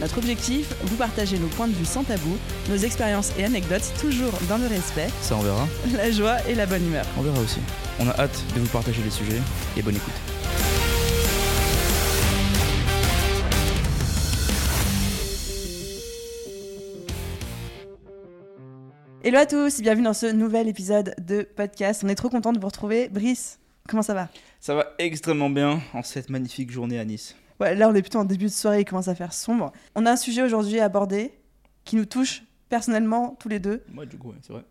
Notre objectif, vous partager nos points de vue sans tabou, nos expériences et anecdotes toujours dans le respect, Ça on verra, la joie et la bonne humeur. on verra aussi. On a hâte de vous partager les sujets et bonne écoute. Hello à tous, bienvenue dans ce nouvel épisode de podcast. On est trop content de vous retrouver. Brice, comment ça va? Ça va extrêmement bien en cette magnifique journée à Nice. Ouais, là on est plutôt en début de soirée, il commence à faire sombre. On a un sujet aujourd'hui à aborder qui nous touche personnellement tous les deux, Moi du coup, ouais, c'est vrai.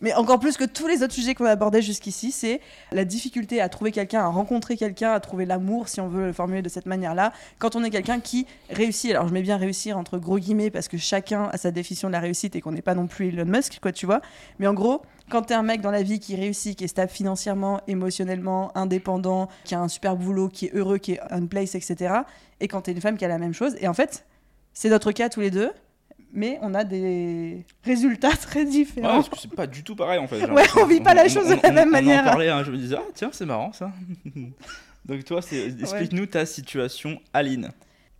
mais encore plus que tous les autres sujets qu'on a abordés jusqu'ici, c'est la difficulté à trouver quelqu'un, à rencontrer quelqu'un, à trouver l'amour, si on veut le formuler de cette manière-là, quand on est quelqu'un qui réussit. Alors je mets bien réussir entre gros guillemets parce que chacun a sa définition de la réussite et qu'on n'est pas non plus Elon Musk, quoi, tu vois. Mais en gros, quand t'es un mec dans la vie qui réussit, qui est stable financièrement, émotionnellement, indépendant, qui a un super boulot, qui est heureux, qui est on place, etc. Et quand t'es une femme qui a la même chose. Et en fait, c'est notre cas tous les deux, mais on a des résultats très Ouais, différents. parce que c'est pas du tout pareil en fait. Ouais, on vit pas la chose de la même on manière. en parlait, hein, je me disais, ah tiens, c'est marrant ça. Donc toi, explique-nous ta situation, Aline.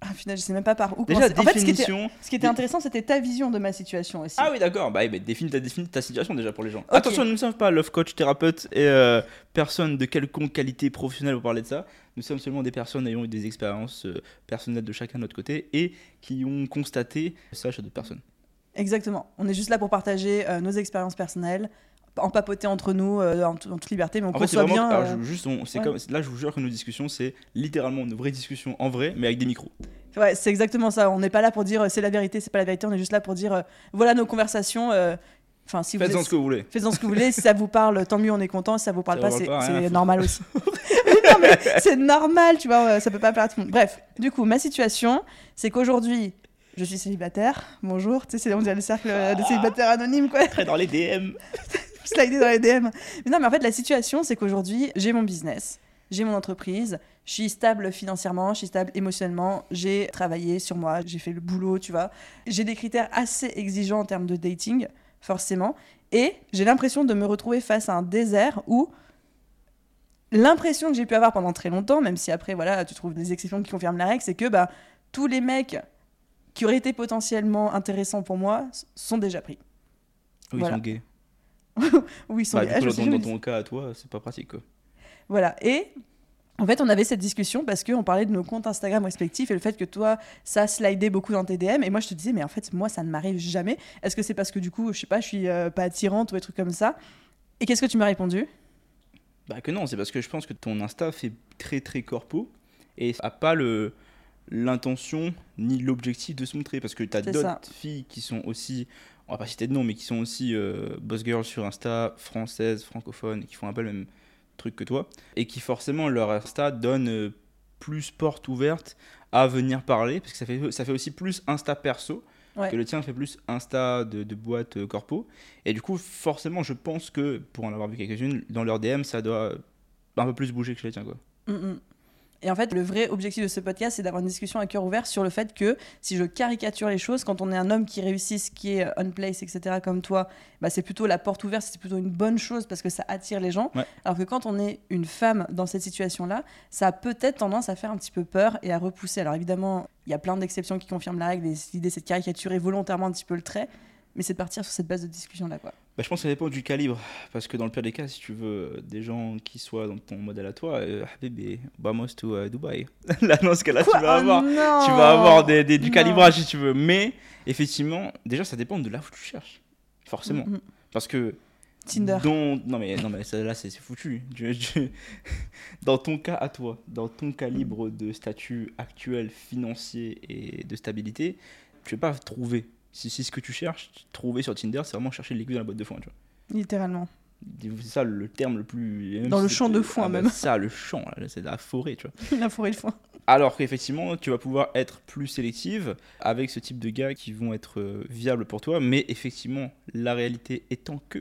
Ah, final, je sais même pas par où Déjà, commencer. En fait, ce qui était, définition. ce qui était intéressant, c'était ta vision de ma situation aussi. Ah oui, d'accord. Bah, définis, ta, définis ta situation déjà pour les gens. Attention, nous ne sommes pas love coach, thérapeute et euh, personne de quelconque qualité professionnelle pour parler de ça. Nous sommes seulement des personnes ayant eu des expériences euh, personnelles de chacun de notre côté et qui ont constaté ça chez d'autres personnes. Exactement. On est juste là pour partager euh, nos expériences personnelles, en papoter entre nous euh, en, en toute liberté, mais on En fait, c'est conçoit vraiment. bien. euh, juste, on- c'est ouais. comme, là, je vous jure que nos discussions, c'est littéralement une vraie discussion en vrai, mais avec des micros. Ouais, c'est exactement ça. On n'est pas là pour dire euh, c'est la vérité, c'est pas la vérité. On est juste là pour dire euh, voilà nos conversations. euh, Enfin, si Faites-en ce que vous voulez. Faites-en ce que vous voulez. Si ça vous parle, tant mieux, on est content. Si ça vous parle Ça pas, vous c'est pas, normal aussi. Mais non, mais c'est normal, tu vois. Ça peut pas plaire à tout le monde. Bref, du coup, ma situation, c'est qu'aujourd'hui, je suis célibataire. Bonjour. Tu sais, c'est on dirait le cercle euh, des célibataires anonymes, quoi. Très dans les DM. Slider dans les DM. Mais non, mais en fait, la situation, c'est qu'aujourd'hui, j'ai mon business, j'ai mon entreprise, je suis stable financièrement, je suis stable émotionnellement, j'ai travaillé sur moi, j'ai fait le boulot, tu vois. J'ai des critères assez exigeants en termes de dating, forcément. Et j'ai l'impression de me retrouver face à un désert où l'impression que j'ai pu avoir pendant très longtemps, même si après, voilà, tu trouves des exceptions qui confirment la règle, c'est que bah, tous les mecs qui auraient été potentiellement intéressants pour moi sont déjà pris. Voilà. ils sont gays. Oui, ils sont Bah, gays. du Ah, coup, dans, jamais dans ton cas, à toi, c'est pas pratique quoi. Voilà. Et en fait, on avait cette discussion parce qu'on parlait de nos comptes Instagram respectifs et le fait que toi, ça slidait beaucoup dans tes DM. Et moi, je te disais, mais en fait, moi, ça ne m'arrive jamais. Est-ce que c'est parce que du coup, je sais pas, je suis euh, pas attirante ou des trucs comme ça? Et qu'est-ce que tu m'as répondu? Bah que non, c'est parce que je pense que ton Insta fait très très corpo et a pas le l'intention ni l'objectif de se montrer parce que tu as d'autres filles qui sont aussi on va pas citer de nom mais qui sont aussi euh, boss girls sur Insta françaises francophones et qui font un peu le même truc que toi et qui forcément leur Insta donne euh, plus porte ouverte à venir parler parce que ça fait ça fait aussi plus Insta perso Ouais. que le tien fait plus Insta de, de boîte euh, corpo et du coup forcément je pense que pour en avoir vu quelques-unes dans leur DM ça doit un peu plus bouger que chez les tiens quoi. Mm, mm. Et en fait, le vrai objectif de ce podcast, c'est d'avoir une discussion à cœur ouvert sur le fait que si je caricature les choses, quand on est un homme qui réussit, qui est on place, etc., comme toi, bah, c'est plutôt la porte ouverte, c'est plutôt une bonne chose parce que ça attire les gens. Ouais. Alors que quand on est une femme dans cette situation-là, ça a peut-être tendance à faire un petit peu peur et à repousser. Alors évidemment, il y a plein d'exceptions qui confirment la règle et l'idée c'est de caricaturer volontairement un petit peu le trait, mais c'est de partir sur cette base de discussion-là. quoi. Bah, je pense que ça dépend du calibre. Parce que dans le pire des cas, si tu veux euh, des gens qui soient dans ton modèle à toi, euh, bébé, vamos to euh, Dubaï. Là, dans ce cas-là, tu Quoi? vas avoir, non tu vas avoir des, des- du Non. calibrage si tu veux. Mais effectivement, déjà, ça dépend de là où tu cherches. Forcément. Mm, mm. Parce que. Tinder. non, mais, non, mais ça, là, c'est foutu. Tu- tu- dans ton cas à toi, dans ton calibre de statut actuel financier et de stabilité, tu vas pas trouver. Si c'est ce que tu cherches, trouver sur Tinder, c'est vraiment chercher l'aiguille dans la boîte de foin. Tu vois. Littéralement. C'est ça le terme le plus. Dans si le champ de foin, ah bah, même. C'est ça, le champ, c'est la forêt, tu vois. la forêt de foin. Alors qu'effectivement, tu vas pouvoir être plus sélective avec ce type de gars qui vont être euh, viables pour toi, mais effectivement, la réalité étant que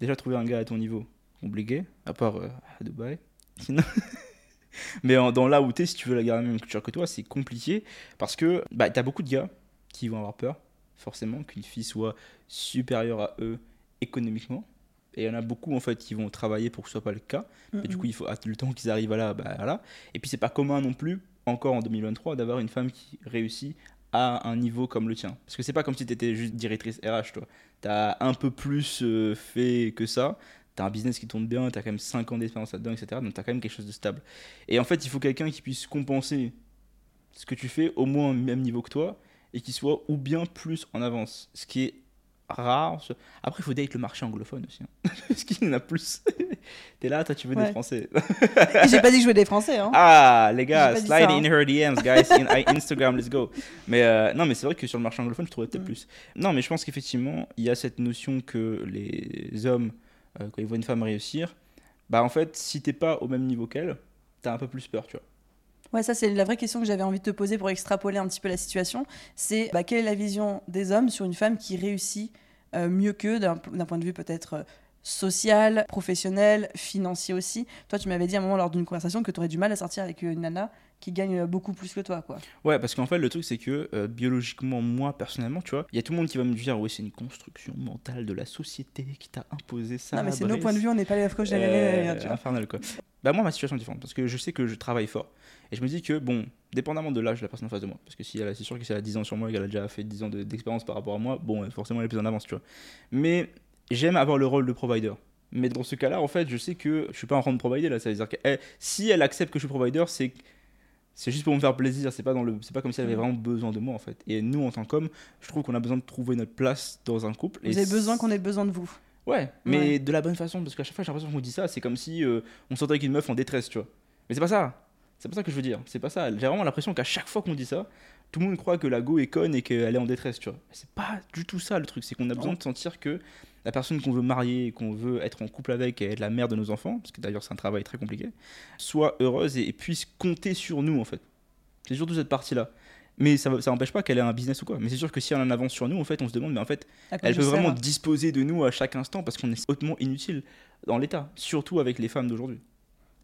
déjà trouver un gars à ton niveau, compliqué, à part euh, à Dubaï. Sinon. Mais en- dans là où t'es, si tu veux la garder la même culture que toi, c'est compliqué parce que bah, t'as beaucoup de gars qui vont avoir peur, forcément, qu'une fille soit supérieure à eux économiquement. Et il y en a beaucoup en fait qui vont travailler pour que ce soit pas le cas. Et du coup, il faut le temps qu'ils arrivent à là, bah. Et puis c'est pas commun non plus, encore en 2023, d'avoir une femme qui réussit à un niveau comme le tien. Parce que c'est pas comme si tu étais juste directrice RH, toi. T'as un peu plus euh, fait que ça. T'as un business qui tourne bien, t'as quand même 5 ans d'expérience là-dedans, etc. Donc t'as quand même quelque chose de stable. Et en fait, il faut quelqu'un qui puisse compenser ce que tu fais au moins au même niveau que toi et qui soit ou bien plus en avance. Ce qui est rare. Après, il faut date le marché anglophone aussi. hein. Parce qu'il y en a plus. T'es là, toi, tu veux Ouais. des Français. J'ai pas dit que je veux des Français. Hein. Ah, les gars, slide ça, hein. in her DMs, guys, in Instagram, let's go. Mais euh, non, mais c'est vrai que sur le marché anglophone, je trouverais peut-être Mm. plus. Non, mais je pense qu'effectivement, il y a cette notion que les hommes, euh, quand ils voient une femme réussir, bah en fait, si t'es pas au même niveau qu'elle, t'as un peu plus peur, tu vois. Ouais, ça c'est la vraie question que j'avais envie de te poser pour extrapoler un petit peu la situation. C'est bah, quelle est la vision des hommes sur une femme qui réussit euh, mieux qu'eux d'un point de vue peut-être euh, social, professionnel, financier aussi? Toi, tu m'avais dit à un moment lors d'une conversation que tu aurais du mal à sortir avec une nana qui gagne euh, beaucoup plus que toi, quoi. Ouais, parce qu'en fait, le truc, c'est que euh, biologiquement, moi, personnellement, tu vois, il y a tout le monde qui va me dire, oui, c'est une construction mentale de la société qui t'a imposé ça. non, mais c'est nos points de vue, on n'est pas les de Euh, infernal quoi. Bah moi ma situation est différente parce que je sais que je travaille fort et je me dis que bon, dépendamment de l'âge de la personne en face de moi, parce que si elle a- c'est sûr que si elle a 10 ans sur moi et qu'elle a déjà fait 10 ans de- d'expérience par rapport à moi, bon forcément elle est plus en avance tu vois. Mais j'aime avoir le rôle de provider. Mais dans ce cas-là en fait je sais que je suis pas en train de provider là, ça veut dire que elle- si elle accepte que je suis provider c'est que- c'est juste pour me faire plaisir, c'est pas dans le c'est pas comme si elle avait vraiment besoin de moi en fait. Et nous en tant qu'hommes, je trouve qu'on a besoin de trouver notre place dans un couple. Vous et avez besoin qu'on ait besoin de vous. Ouais, mais Ouais. de la bonne façon, parce qu'à chaque fois j'ai l'impression qu'on dit ça, c'est comme si euh, on sortait avec une meuf en détresse, tu vois. Mais c'est pas ça. C'est pas ça que je veux dire. C'est pas ça. J'ai vraiment l'impression qu'à chaque fois qu'on dit ça, tout le monde croit que la go est conne et qu'elle est en détresse, tu vois. C'est pas du tout ça le truc. C'est qu'on a besoin de sentir que la personne qu'on veut marier, qu'on veut être en couple avec et être la mère de nos enfants, parce que d'ailleurs c'est un travail très compliqué, soit heureuse et, et puisse compter sur nous en fait. C'est surtout cette partie-là. Mais ça ça n'empêche pas qu'elle ait un business ou quoi. Mais c'est sûr que si elle en avance sur nous, en fait, on se demande, mais en fait, elle peut vraiment hein. disposer de nous à chaque instant parce qu'on est hautement inutile dans l'état, surtout avec les femmes d'aujourd'hui.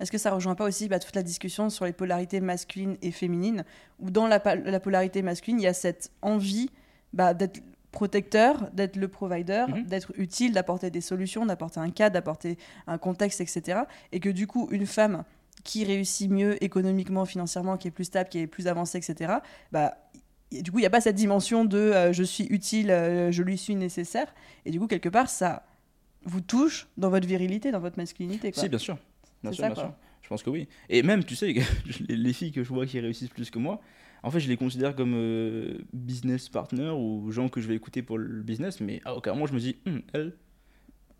Est-ce que ça rejoint pas aussi bah, toute la discussion sur les polarités masculines et féminines, où dans la polarité masculine, il y a cette envie bah, d'être protecteur, d'être le provider, Mhm. d'être utile, d'apporter des solutions, d'apporter un cadre, d'apporter un contexte, etc. Et que du coup, une femme qui réussit mieux économiquement, financièrement, qui est plus stable, qui est plus avancée, etc., bah, du coup, il n'y a pas cette dimension de euh, je suis utile, euh, je lui suis nécessaire. Et du coup, quelque part, ça vous touche dans votre virilité, dans votre masculinité. Quoi. Si, bien sûr. Bien sûr, ça, bien sûr. Je pense que oui. Et même, tu sais, les filles que je vois qui réussissent plus que moi, en fait, je les considère comme euh, business partner ou gens que je vais écouter pour le business, mais à aucun moment je me dis, Hum, elle.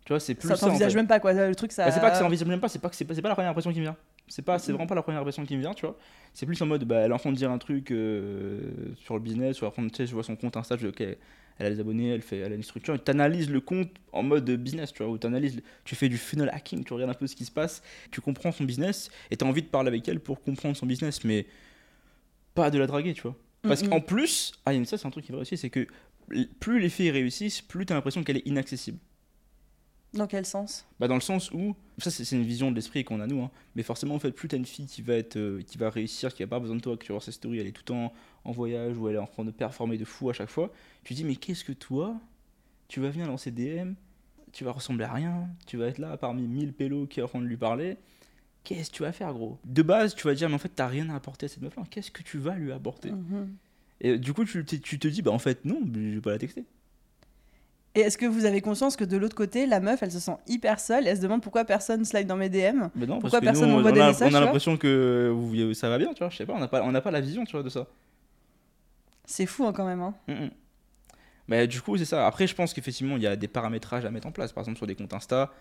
Tu vois, c'est plus ça ça. en t'envisage fait. même pas quoi le truc ça Bah, c'est pas que ça envisage même pas, c'est pas que c'est pas, pas la première impression qui me vient. C'est pas, c'est Mhm. vraiment pas la première impression qui me vient, tu vois. C'est plus en mode, bah, elle est en train de dire un truc euh, sur le business, ou après, tu sais, je vois son compte Insta, je dis, ok, elle a des abonnés, elle fait, elle a une structure, et t'analyses le compte en mode business, tu vois, où t'analyses, tu fais du funnel hacking, tu regardes un peu ce qui se passe, tu comprends son business, et t'as envie de parler avec elle pour comprendre son business, mais pas de la draguer, tu vois. Parce Mhm. qu'en plus, ah, ça c'est un truc qui vrai aussi, c'est que plus les filles réussissent, plus t'as l'impression qu'elle est inaccessible. dans quel sens? Bah dans le sens où, ça c'est une vision de l'esprit qu'on a nous, hein, mais forcément en fait plus t'as une fille qui va, être, euh, qui va réussir, qui a pas besoin de toi, que tu vois ses stories, elle est tout le temps en voyage ou elle est en train de performer de fou à chaque fois, tu te dis mais qu'est-ce que toi, tu vas venir lancer DM, tu vas ressembler à rien, tu vas être là parmi 1000 pélos qui est en train de lui parler, qu'est-ce que tu vas faire gros? De base tu vas dire mais en fait t'as rien à apporter à cette meuf qu'est-ce que tu vas lui apporter? Mhm. Et du coup tu, te dis bah en fait non, je vais pas la texter. Et est-ce que vous avez conscience que de l'autre côté, la meuf, elle se sent hyper seule et elle se demande pourquoi personne slide dans mes DM Mais non, Pourquoi personne nous, m'envoie on des a, messages, on a l'impression que vous- ça va bien, tu vois, je sais pas, on n'a pas, on pas la vision, tu vois, de ça. C'est fou hein, quand même. Hein. Mm, mm. Mais du coup, c'est ça. Après, je pense qu'effectivement, il y a des paramétrages à mettre en place. Par exemple, sur des comptes Insta,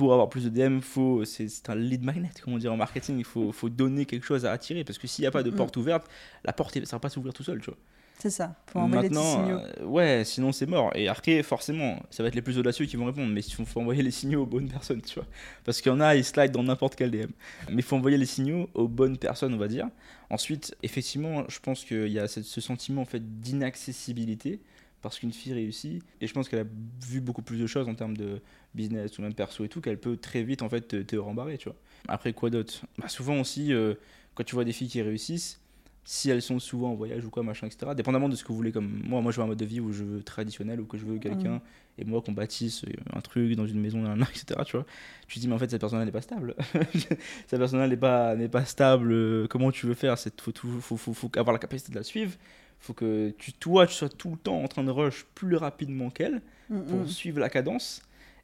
pour avoir plus de DM, faut, c'est, un lead magnet, comme on dit en marketing. Il faut, faut donner quelque chose à attirer. Parce que s'il n'y a pas de Mm. porte ouverte, la porte, ça va pas s'ouvrir tout seul, tu vois. C'est ça. Faut envoyer des petits Maintenant, signaux. euh, ouais, sinon c'est mort. Et après, forcément, ça va être les plus audacieux qui vont répondre, mais il faut, envoyer les signaux aux bonnes personnes, tu vois. Parce qu'il y en a, ils slide dans n'importe quel DM. Mais il faut envoyer les signaux aux bonnes personnes, on va dire. Ensuite, effectivement, je pense qu'il y a ce, ce sentiment en fait d'inaccessibilité parce qu'une fille réussit. Et je pense qu'elle a vu beaucoup plus de choses en termes de business ou même perso et tout qu'elle peut très vite en fait te, te rembarrer tu vois. Après quoi d'autre? Bah, souvent aussi euh, quand tu vois des filles qui réussissent si elles sont souvent en voyage ou quoi machin etc dépendamment de ce que vous voulez comme moi moi je veux un mode de vie où je veux traditionnel ou que je veux quelqu'un Mhm. et moi qu'on bâtisse euh, un truc dans une maison etc tu vois. Tu te dis mais en fait cette personne n'est pas stable. Cette personne n'est pas n'est pas stable euh, comment tu veux faire? C'est faut, faut, faut, faut avoir la capacité de la suivre faut que tu, toi, tu sois tout le temps en train de rush plus rapidement qu'elle pour suivre la cadence.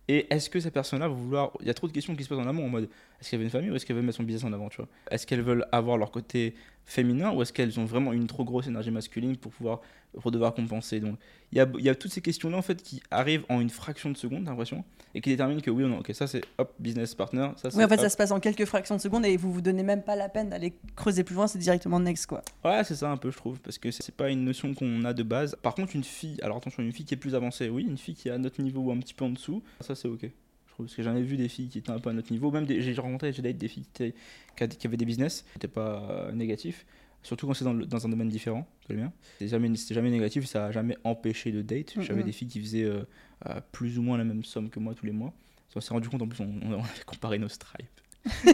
Et est-ce que cette personne-là va vouloir. Il y a trop de questions qui se posent en amont en mode est-ce qu'elle veut une famille ou est-ce qu'elle veut mettre son business en avant tu vois? Est-ce qu'elles veulent avoir leur côté féminin ou est-ce qu'elles ont vraiment une trop grosse énergie masculine pour pouvoir pour devoir compenser? Donc il y a, y a toutes ces questions-là en fait qui arrivent en une fraction de seconde, l'impression, et qui déterminent que oui ou non, ok, ça c'est hop, business partner, ça c'est. Oui, en fait, ça se passe en quelques fractions de secondes et vous vous donnez même pas la peine d'aller creuser plus loin, c'est directement next quoi. Ouais, c'est ça un peu, je trouve, parce que c'est pas une notion qu'on a de base. Par contre, une fille, alors attention, une fille qui est plus avancée, oui, une fille qui est à notre niveau ou un petit peu en dessous, ça c'est ok. Trouve, parce que j'en ai vu des filles qui étaient un peu à notre niveau, même des- j'ai rencontré, j'ai daté des filles qui, étaient- qui a- qui avaient des business, c'était pas euh, négatif, surtout quand c'est dans, le- dans un domaine différent mien. C'était jamais, c'était jamais négatif, ça a jamais empêché de date. J'avais des filles qui faisaient euh, euh, plus ou moins la même somme que moi tous les mois. On s'est rendu compte en plus, on, on avait comparé nos stripes.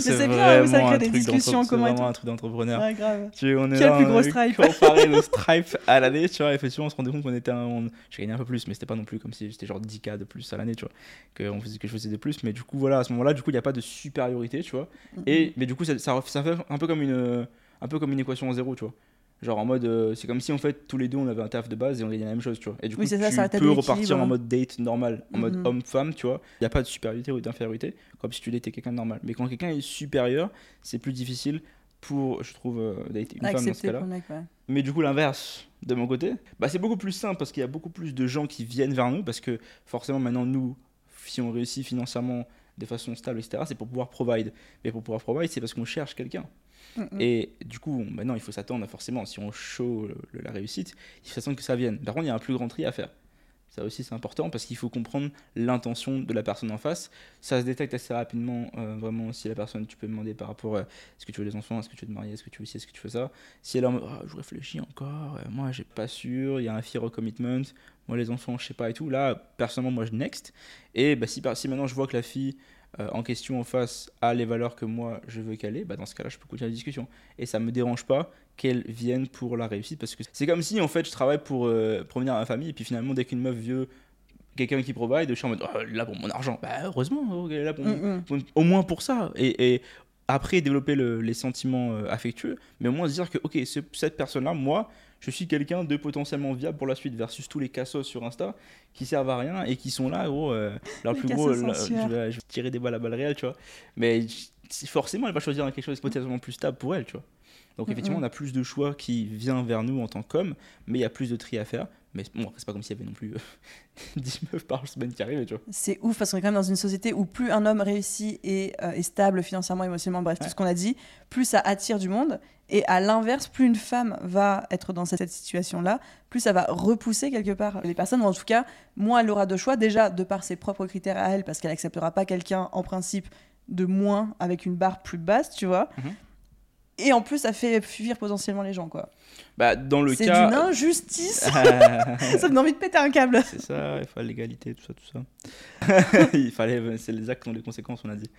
ça, c'est bien, ça vraiment crée un des discussions c'est vraiment un truc d'entrepreneur. Ouais, grave. Tu, on est Quel là, plus on gros a stripe comparé nos stripes à l'année, tu vois. Effectivement, on se rendait compte qu'on était un. on- J'ai gagné un peu plus, mais c'était pas non plus comme si j'étais genre 10K de plus à l'année, tu vois. Que, on faisait, que je faisais de plus. Mais du coup, voilà, à ce moment-là, du coup, il n'y a pas de supériorité, tu vois. Et, mais du coup, ça, ça, ça fait un peu comme une, un peu comme une équation en zéro, tu vois. Genre en mode, euh, c'est comme si en fait tous les deux on avait un taf de base et on gagnait la même chose, tu vois. Et du coup, Oui, ça, tu ça peux repartir en mode date normal, en mode Mhm. homme-femme, tu vois. Il n'y a pas de supériorité ou d'infériorité, comme si tu datais quelqu'un de normal. Mais quand quelqu'un est supérieur, c'est plus difficile pour, je trouve, euh, dater une femme dans ce cas-là. ouais. Mais du coup, l'inverse, de mon côté, bah, c'est beaucoup plus simple parce qu'il y a beaucoup plus de gens qui viennent vers nous parce que forcément, maintenant, nous, si on réussit financièrement de façon stable, etc., c'est pour pouvoir provide. Mais pour pouvoir provide, c'est parce qu'on cherche quelqu'un. Mm, mm. Et du coup, maintenant, il faut s'attendre, forcément, si on show le- le- la réussite, il faut s'attendre que ça vienne. Par contre, il y a un plus grand tri à faire. Ça aussi, c'est important parce qu'il faut comprendre l'intention de la personne en face. Ça se détecte assez rapidement, euh, vraiment, si la personne, tu peux demander par rapport à est-ce que tu veux des enfants, est-ce que tu veux te marier, est-ce que tu veux ci, est-ce que tu veux ça. Si elle est en mode, Ah, je réfléchis encore, euh, moi, j'ai pas sûr, il y a un fear of moi, les enfants, je sais pas et tout. Là, personnellement, moi, je next. Et bah, si, si maintenant je vois que la fille euh, en question en face a les valeurs que moi, je veux qu'elle ait, bah, dans ce cas-là, je peux continuer la discussion. Et ça me dérange pas qu'elle vienne pour la réussite parce que c'est comme si en fait je travaille pour euh, provenir à ma famille et puis finalement dès qu'une meuf veut quelqu'un qui provide je suis en mode Oh, là pour mon argent. Bah heureusement oh, là pour Mm, mm. pour- au moins pour ça. Et, et après développer le- les sentiments euh, affectueux mais au moins se dire que ok ce- cette personne là moi je suis quelqu'un de potentiellement viable pour la suite versus tous les cassos sur Insta qui servent à rien et qui sont là gros euh, leur Les plus gros là, je, vais, je vais tirer des balles à balles réelles tu vois. Mais forcément elle va choisir quelque chose de potentiellement plus stable pour elle tu vois donc Mhm. effectivement, on a plus de choix qui vient vers nous en tant qu'homme, mais il y a plus de tri à faire. Mais bon, c'est pas comme s'il y avait non plus euh, 10 meufs par semaine qui arrivaient, tu vois. C'est ouf parce qu'on est quand même dans une société où plus un homme réussit et euh, est stable financièrement, émotionnellement, bref, Ouais. tout ce qu'on a dit, plus ça attire du monde. Et à l'inverse, plus une femme va être dans cette, situation-là, plus ça va repousser quelque part les personnes, ou en tout cas, moins elle aura de choix, déjà de par ses propres critères à elle, parce qu'elle acceptera pas quelqu'un en principe de moins avec une barre plus basse, tu vois. Mhm. Et en plus, ça fait fuir potentiellement les gens, quoi. Bah, dans le C'est cas. d'une injustice. ça me donne envie de péter un câble. c'est ça, il fallait l'égalité, tout ça, tout ça. il fallait. C'est les actes qui ont les conséquences, on a dit.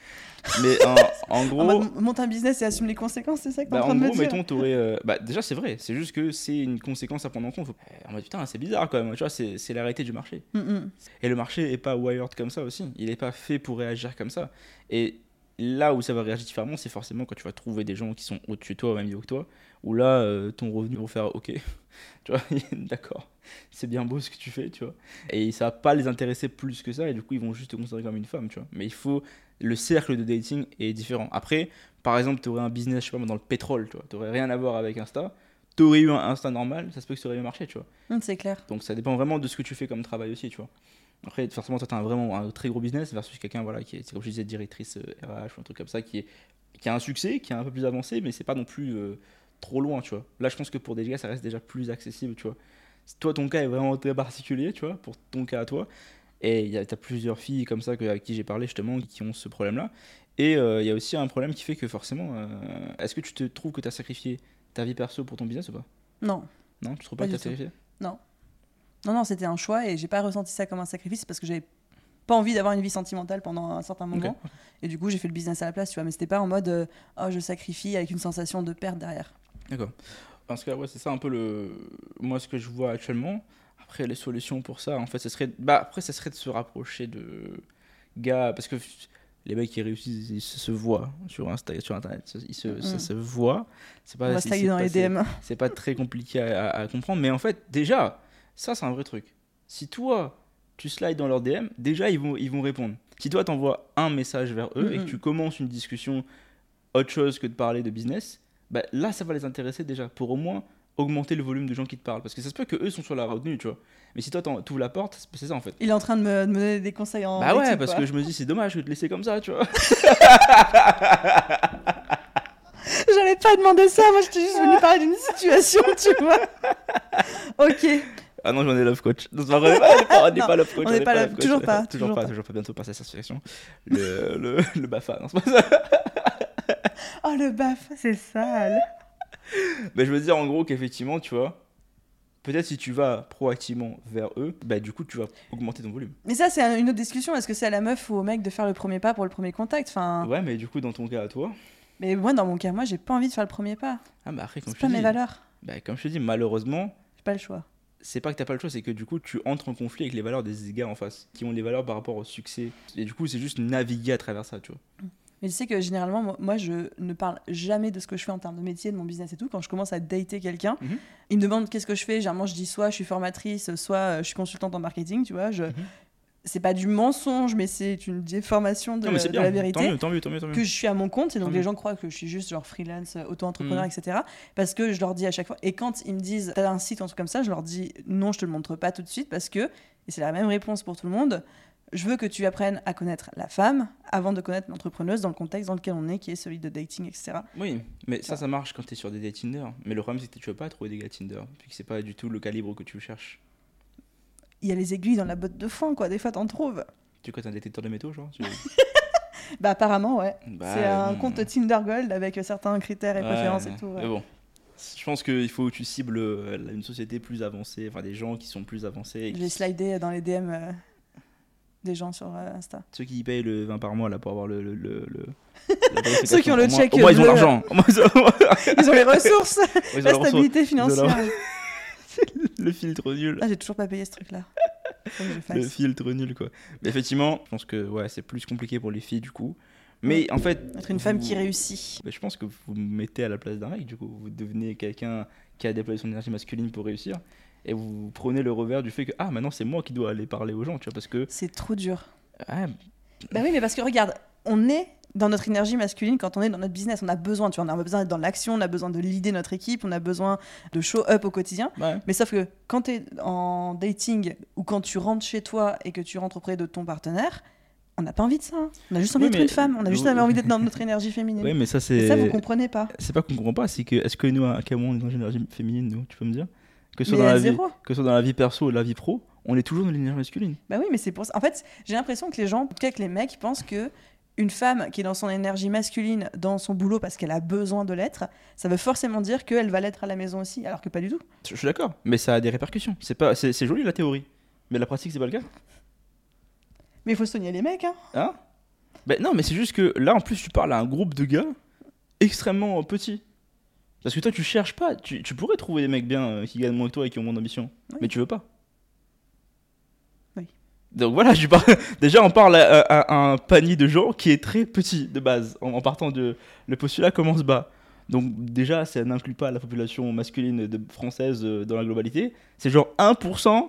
Mais en, en gros. En mode, monte un business et assume les conséquences, c'est ça que Bah, en me gros, dire mettons, t'aurais. euh, Bah, déjà, c'est vrai, c'est juste que c'est une conséquence à prendre en compte. Faut- En mode, putain, c'est bizarre quand même, tu vois, c'est c'est la réalité du marché. Mm, mm. Et le marché est pas wired comme ça aussi. Il est pas fait pour réagir comme ça. Et là où ça va réagir différemment, c'est forcément quand tu vas trouver des gens qui sont au-dessus de toi, au même niveau que toi, où là, euh, ton revenu va faire OK. tu vois, d'accord, c'est bien beau ce que tu fais, tu vois. Et ça va pas les intéresser plus que ça, et du coup, ils vont juste te considérer comme une femme, tu vois. Mais il faut. Le cercle de dating est différent. Après, par exemple, tu aurais un business, je sais pas, dans le pétrole, tu vois. Tu rien à voir avec Insta. Tu aurais eu un Insta normal, ça se peut que ça aurait bien marché, tu vois. Mm, c'est clair. Donc ça dépend vraiment de ce que tu fais comme travail aussi, tu vois. Après, forcément, toi, tu as vraiment un très gros business versus quelqu'un, voilà, qui est, comme je disais, directrice euh, RH ou un truc comme ça, qui, est, qui a un succès, qui est un peu plus avancé, mais c'est pas non plus euh, trop loin, tu vois. Là, je pense que pour des gars, ça reste déjà plus accessible, tu vois. Toi, ton cas est vraiment très particulier, tu vois, pour ton cas à toi. Et tu as plusieurs filles comme ça que, avec qui j'ai parlé justement qui ont ce problème-là. Et euh, il y a aussi un problème qui fait que forcément, euh, est-ce que tu te trouves que tu as sacrifié ta vie perso pour ton business ou pas? Non. Non, tu trouves Pas pas que t'as tout. sacrifié? Non, non, c'était un choix et j'ai pas ressenti ça comme un sacrifice parce que j'avais pas envie d'avoir une vie sentimentale pendant un certain moment. Et du coup, j'ai fait le business à la place, tu vois. Mais c'était pas en mode euh, oh, je sacrifie avec une sensation de perte derrière. D'accord. Parce que ouais, c'est ça un peu le moi ce que je vois actuellement. Après les solutions pour ça, en fait, ce serait bah après ça serait de se rapprocher de gars parce que les mecs qui réussissent ils se, voient sur Insta sur internet, ils se, ça Mhm. se voit. C'est pas On va c'est- c'est dans pas- les c'est- DM. C'est pas très compliqué à comprendre mais en fait déjà ça c'est un vrai truc. Si toi tu slides dans leur DM, déjà ils vont ils vont répondre. Si toi t'envoies un message vers eux et que tu commences une discussion autre chose que de parler de business, bah, là ça va les intéresser déjà pour au moins augmenter le volume de gens qui te parlent parce que ça se peut que eux sont sur la retenue tu vois mais si toi tu ouvres la porte c'est- ça en fait Il est en train de me, de me donner des conseils en. bah ouais parce quoi. que je me dis c'est dommage de te laisser comme ça tu vois J'avais pas demandé ça, moi j'étais juste venue parler d'une situation, tu vois. ok, ah non j'en ai love coach non, vrai, on n'est pas, on pas love coach on n'est pas love- coach. toujours pas, toujours pas pas. toujours pas bientôt passer à satisfaction le le, le bafa non c'est pas ça oh le baf, c'est sale. mais je veux dire en gros qu'effectivement tu vois peut-être si tu vas proactivement vers eux bah du coup tu vas augmenter ton volume Mais ça, c'est un- une autre discussion. Est-ce que c'est à la meuf ou au mec de faire le premier pas pour le premier contact? Enfin, ouais mais du coup dans ton cas à toi Mais moi, dans mon cas, moi, j'ai pas envie de faire le premier pas. ah bah après comme je pas te mes dis valeurs. bah, comme je te dis malheureusement J'ai pas le choix. C'est pas que t'as pas le choix, c'est que du coup tu entres en conflit avec les valeurs des gars en face, qui ont des valeurs par rapport au succès. Et du coup c'est juste naviguer à travers ça, tu vois. Mais tu sais que généralement, moi- moi, je ne parle jamais de ce que je fais en termes de métier, de mon business et tout. Quand je commence à dater quelqu'un, Mhm. il me demande qu'est-ce que je fais. Généralement, je dis soit je suis formatrice, soit euh, je suis consultante en marketing, tu vois. Je... Mhm. C'est pas du mensonge, mais c'est une déformation de, non de la tant vérité. mieux, tant mieux, tant mieux, tant mieux. que je suis à mon compte et donc Tant les gens croient que je suis juste genre freelance, euh, auto-entrepreneur, Mhm. etc. Parce que je leur dis à chaque fois. Et quand ils me disent t'as un site ou un truc comme ça, je leur dis non, je te le montre pas tout de suite parce que, et c'est la même réponse pour tout le monde, je veux que tu apprennes à connaître la femme avant de connaître l'entrepreneuse dans le contexte dans lequel on est, qui est celui de dating, etc. Oui, mais ça ça marche quand t'es sur des dates Tinder. Mais le problème c'est que tu vas pas trouver des gars Tinder, puis que c'est pas du tout le calibre que tu cherches. Il y a les aiguilles dans la botte de foin, quoi. Des fois, t'en trouves. Tu quoi, t'es un détecteur de métaux, genre tu- Bah, apparemment, ouais. Bah, c'est un bon. compte Tinder Gold avec certains critères et Ouais, préférences et tout. ouais. Mais bon, je pense qu'il faut que tu cibles euh, une société plus avancée, enfin des gens qui sont plus avancés. et Je qui- vais slider dans les DM euh, des gens sur euh, Insta. Ceux qui payent le 20 par mois là pour avoir le. le, le, le- la vérification. Ceux qui ont le check Au moins ils ont l'argent. Ils ont- les ressources, la stabilité financière. Le filtre nul. Ah, j'ai toujours pas payé ce truc-là. Le filtre nul, quoi. Mais effectivement, je pense que ouais, c'est plus compliqué pour les filles, du coup. Mais en fait. Être une femme qui réussit. Bah, je pense que vous vous mettez à la place d'un mec, du coup. Vous devenez quelqu'un qui a déployé son énergie masculine pour réussir. Et vous prenez le revers du fait que, ah, maintenant c'est moi qui dois aller parler aux gens, tu vois, parce que. C'est trop dur. ah, Bah oui, mais parce que regarde, on est dans notre énergie masculine quand on est dans notre business. On a besoin, tu vois, on a besoin d'être dans l'action, on a besoin de l'idée notre équipe, on a besoin de show up au quotidien. ouais. Mais sauf que quand tu es en dating ou quand tu rentres chez toi et que tu rentres auprès de ton partenaire, on n'a pas envie de ça. hein. On a juste envie Oui, d'être une femme, on a juste envie d'être dans notre énergie féminine. Ouais, mais ça, c'est. ça, vous comprenez pas. C'est pas qu'on comprend pas, c'est que. Est-ce que nous, à quel moment on est dans une énergie féminine, nous Tu peux me dire? Que ce soit dans la vie. Que ce soit dans la vie perso ou la vie pro, on est toujours dans l'énergie masculine. Bah oui, mais c'est pour ça. En fait, j'ai l'impression que les gens, en tout cas que les mecs, pensent que une femme qui est dans son énergie masculine, dans son boulot parce qu'elle a besoin de l'être, ça veut forcément dire qu'elle va l'être à la maison aussi, alors que pas du tout. Je suis d'accord, mais ça a des répercussions. C'est pas, c'est, c'est joli la théorie, mais la pratique c'est pas le cas. Mais il faut soigner les mecs, hein. Hein? Ben non, mais c'est juste que là en plus tu parles à un groupe de gars extrêmement petits. Parce que toi tu cherches pas, tu, tu pourrais trouver des mecs bien euh, qui gagnent moins que toi et qui ont moins d'ambition, Oui. mais tu veux pas. Donc voilà, je parle... déjà on parle à, à- à un panier de gens qui est très petit de base, en, en partant de le postulat commence bas. Donc déjà ça n'inclut pas la population masculine de, française euh, dans la globalité, c'est genre 1%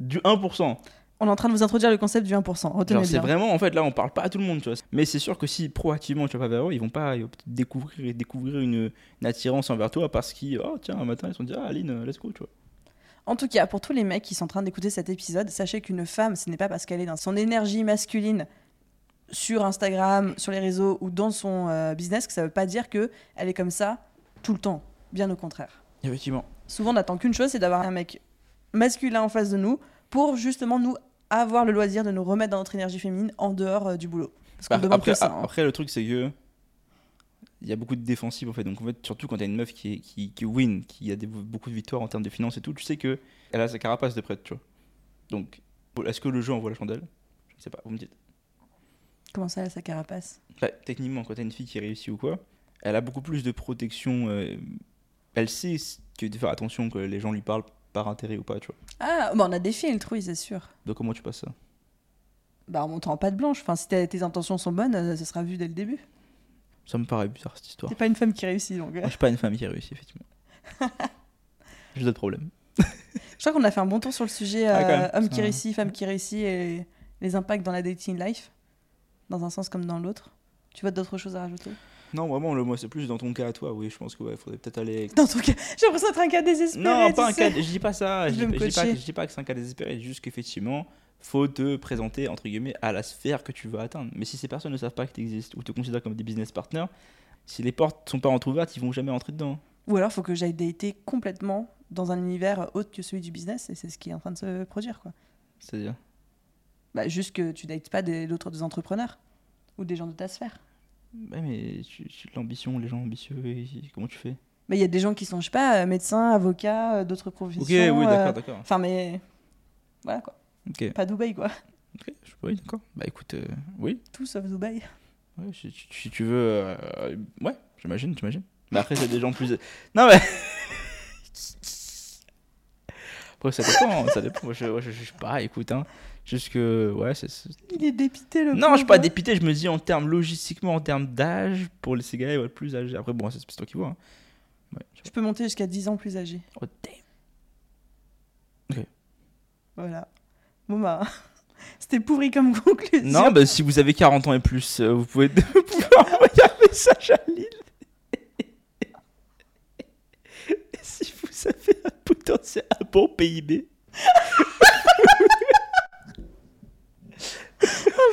du 1%. On est en train de vous introduire le concept du 1%. Retenez c'est vraiment, en fait, là, on parle pas à tout le monde, tu vois. Mais c'est sûr que si proactivement tu vas pas vers eux, ils vont pas ils vont peut-être découvrir, découvrir une, une attirance envers toi parce qu'ils, oh tiens, un matin, ils se sont dit, ah Aline, let's go, tu vois. En tout cas, pour tous les mecs qui sont en train d'écouter cet épisode, sachez qu'une femme, ce n'est pas parce qu'elle est dans son énergie masculine sur Instagram, sur les réseaux ou dans son euh, business que ça veut pas dire que elle est comme ça tout le temps. Bien au contraire. Effectivement. Souvent, on n'attend qu'une chose, c'est d'avoir un mec masculin en face de nous pour justement nous avoir le loisir de nous remettre dans notre énergie féminine en dehors euh, du boulot. Parce Bah, après, ça. hein. après, le truc, c'est que il y a beaucoup de défensives en fait. Donc en fait, surtout quand t'as une meuf qui, est, qui, qui win, qui a des- beaucoup de victoires en termes de finances et tout, tu sais que elle a sa carapace de prête, tu vois. Donc, est-ce que le jeu envoie la chandelle? Je ne sais pas, vous me dites. Comment ça, sa carapace? Bah, techniquement, quand t'as une fille qui réussit ou quoi, elle a beaucoup plus de protection. euh, elle sait que de faire attention que les gens lui parlent par intérêt ou pas, tu vois. Ah, bah on a des filtres, oui, c'est sûr. Donc comment tu passes ça? Bah en montant en pâte blanche. Enfin, si tes intentions sont bonnes, euh, ça sera vu dès le début. Ça me paraît bizarre cette histoire. T'es pas une femme qui réussit, donc. Moi, je suis pas une femme qui réussit, effectivement. J'ai d'autres problèmes. Je crois qu'on a fait un bon tour sur le sujet Ah, euh, homme qui réussit, femme qui réussit et les impacts dans la dating life, dans un sens comme dans l'autre. Tu vois d'autres choses à rajouter? Non, vraiment, le moi, c'est plus dans ton cas à toi. Oui, je pense ouais, faudrait peut-être aller. Dans ton cas, j'ai l'impression d'être un cas désespéré. Non, pas un sais. cas. Je dis pas ça. Je Je dis, me je dis pas, je dis pas que c'est un cas désespéré. Juste qu'effectivement, faut te présenter entre guillemets à la sphère que tu veux atteindre. Mais si ces personnes ne savent pas que tu existes ou te considèrent comme des business partners, si les portes sont pas entrouvertes, ils vont jamais rentrer dedans. Ou alors, faut que j'aille dater complètement dans un univers autre que celui du business, et c'est ce qui est en train de se produire, quoi. C'est-à-dire? Bah, juste que tu dates pas d'autres des entrepreneurs ou des gens de ta sphère. Ouais, mais tu- tu- l'ambition, les gens ambitieux, comment tu fais? Mais il y a des gens qui sont, je sais pas, euh, médecins, avocats, euh, d'autres professions. Ok, oui, d'accord, euh, d'accord. Enfin, mais. Voilà, quoi. Ok, Pas Dubaï, quoi. ok, je- oui, d'accord. Bah écoute, euh, oui, Tout sauf Dubaï. ouais, si, tu veux, euh, ouais, j'imagine, j'imagine. Mais après, c'est des gens plus. Non, mais. Après, ça dépend, ça dépend. Moi, je, moi, je juge pas, écoute, hein. Juste que, ouais, c'est. Il est dépité, le Non, je suis pas pauvre. dépité, je me dis en termes logistiquement, en termes d'âge, pour les gars, ouais, plus âgés. Après, bon, c'est c'est toi qui vois. hein. Ouais, je- Je peux monter jusqu'à 10 ans plus âgé. Oh, damn. Voilà. Bon, bah. C'était pourri comme conclusion. Non, bah, si vous avez 40 ans et plus, euh, vous pouvez, vous pouvez envoyer un message à Lille. Et si vous avez un potentiel, un bon PIB,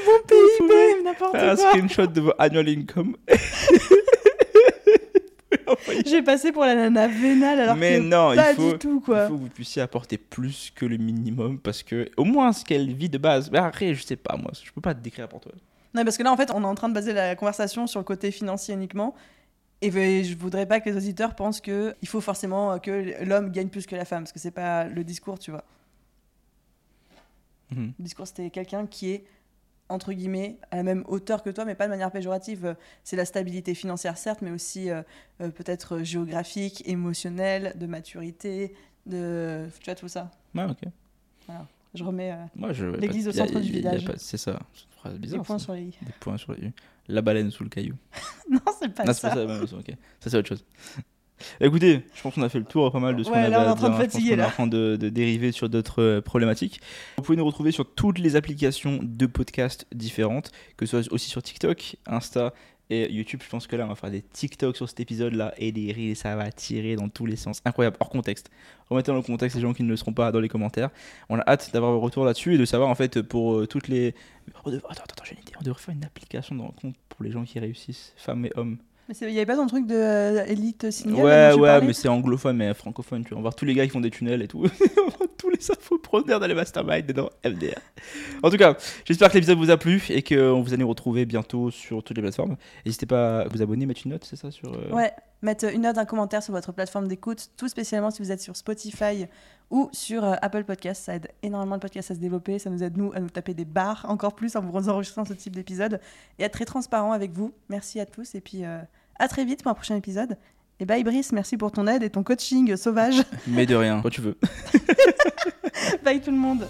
Bon PIB, n'importe faire un quoi. screenshot de vos annual income. J'ai passé pour la nana vénale alors Mais que non, pas il faut, du tout, il quoi. faut que vous puissiez apporter plus que le minimum parce que, au moins, ce qu'elle vit de base. Mais après, je sais pas, moi, je peux pas te décrire pour toi. Non, parce que là, en fait, on est en train de baser la conversation sur le côté financier uniquement. Et ben, je voudrais pas que les auditeurs pensent que il faut forcément que l'homme gagne plus que la femme, parce que c'est pas le discours, tu vois. Mhm. Le discours, c'était quelqu'un qui est, entre guillemets, à la même hauteur que toi, mais pas de manière péjorative. Euh, C'est la stabilité financière, certes, mais aussi euh, euh, peut-être géographique, émotionnelle, de maturité, de. Tu vois, tout ça. Ouais, ok. Je remets euh, je. L'église au centre du y a- village. pas- C'est ça. C'est une phrase des bizarre. points ça. sur les i. Des points sur les. La baleine sous le caillou. non, c'est pas Non, c'est ça. pas ça, ok. Ça, c'est autre chose. Écoutez, je pense qu'on a fait le tour pas mal de ce qu'on Ouais, avait là, on est en train de fatiguer, qu'on est là. en train de, de dériver sur d'autres euh, problématiques. Vous pouvez nous retrouver sur toutes les applications de podcast différentes, que ce soit aussi sur TikTok, Insta et YouTube. Je pense que là, on va faire des TikTok sur cet épisode-là et des reels, ça va tirer dans tous les sens. Incroyable, hors contexte. Remettez dans le contexte les gens qui ne le seront pas dans les commentaires. On a hâte d'avoir vos retours là-dessus et de savoir en fait pour euh, toutes les. On devrait- Attends, attends, j'ai une idée. On devrait faire une application de rencontre pour les gens qui réussissent, femmes et hommes. Mais il n'y avait pas ton truc de euh, single Ouais, ouais, mais c'est anglophone, mais francophone. Tu vas voir tous les gars qui font des tunnels et tout. On va voir tous les infopreneurs dans les masterminds dedans, MDR. En tout cas, j'espère que l'épisode vous a plu et qu'on vous allez retrouver bientôt sur toutes les plateformes. N'hésitez pas à vous abonner, mettre une note, c'est ça sur, euh, Ouais, mettre une note, un commentaire sur votre plateforme d'écoute, tout spécialement si vous êtes sur Spotify ou sur euh, Apple Podcast. Ça aide énormément le podcast à se développer. Ça nous aide, nous, à nous taper des barres encore plus en vous enregistrant ce type d'épisode et à être très transparent avec vous. Merci à tous et puis euh, à très vite pour un prochain épisode. Et bye Brice, merci pour ton aide et ton coaching sauvage. Mais de rien, quand tu veux. bye tout le monde.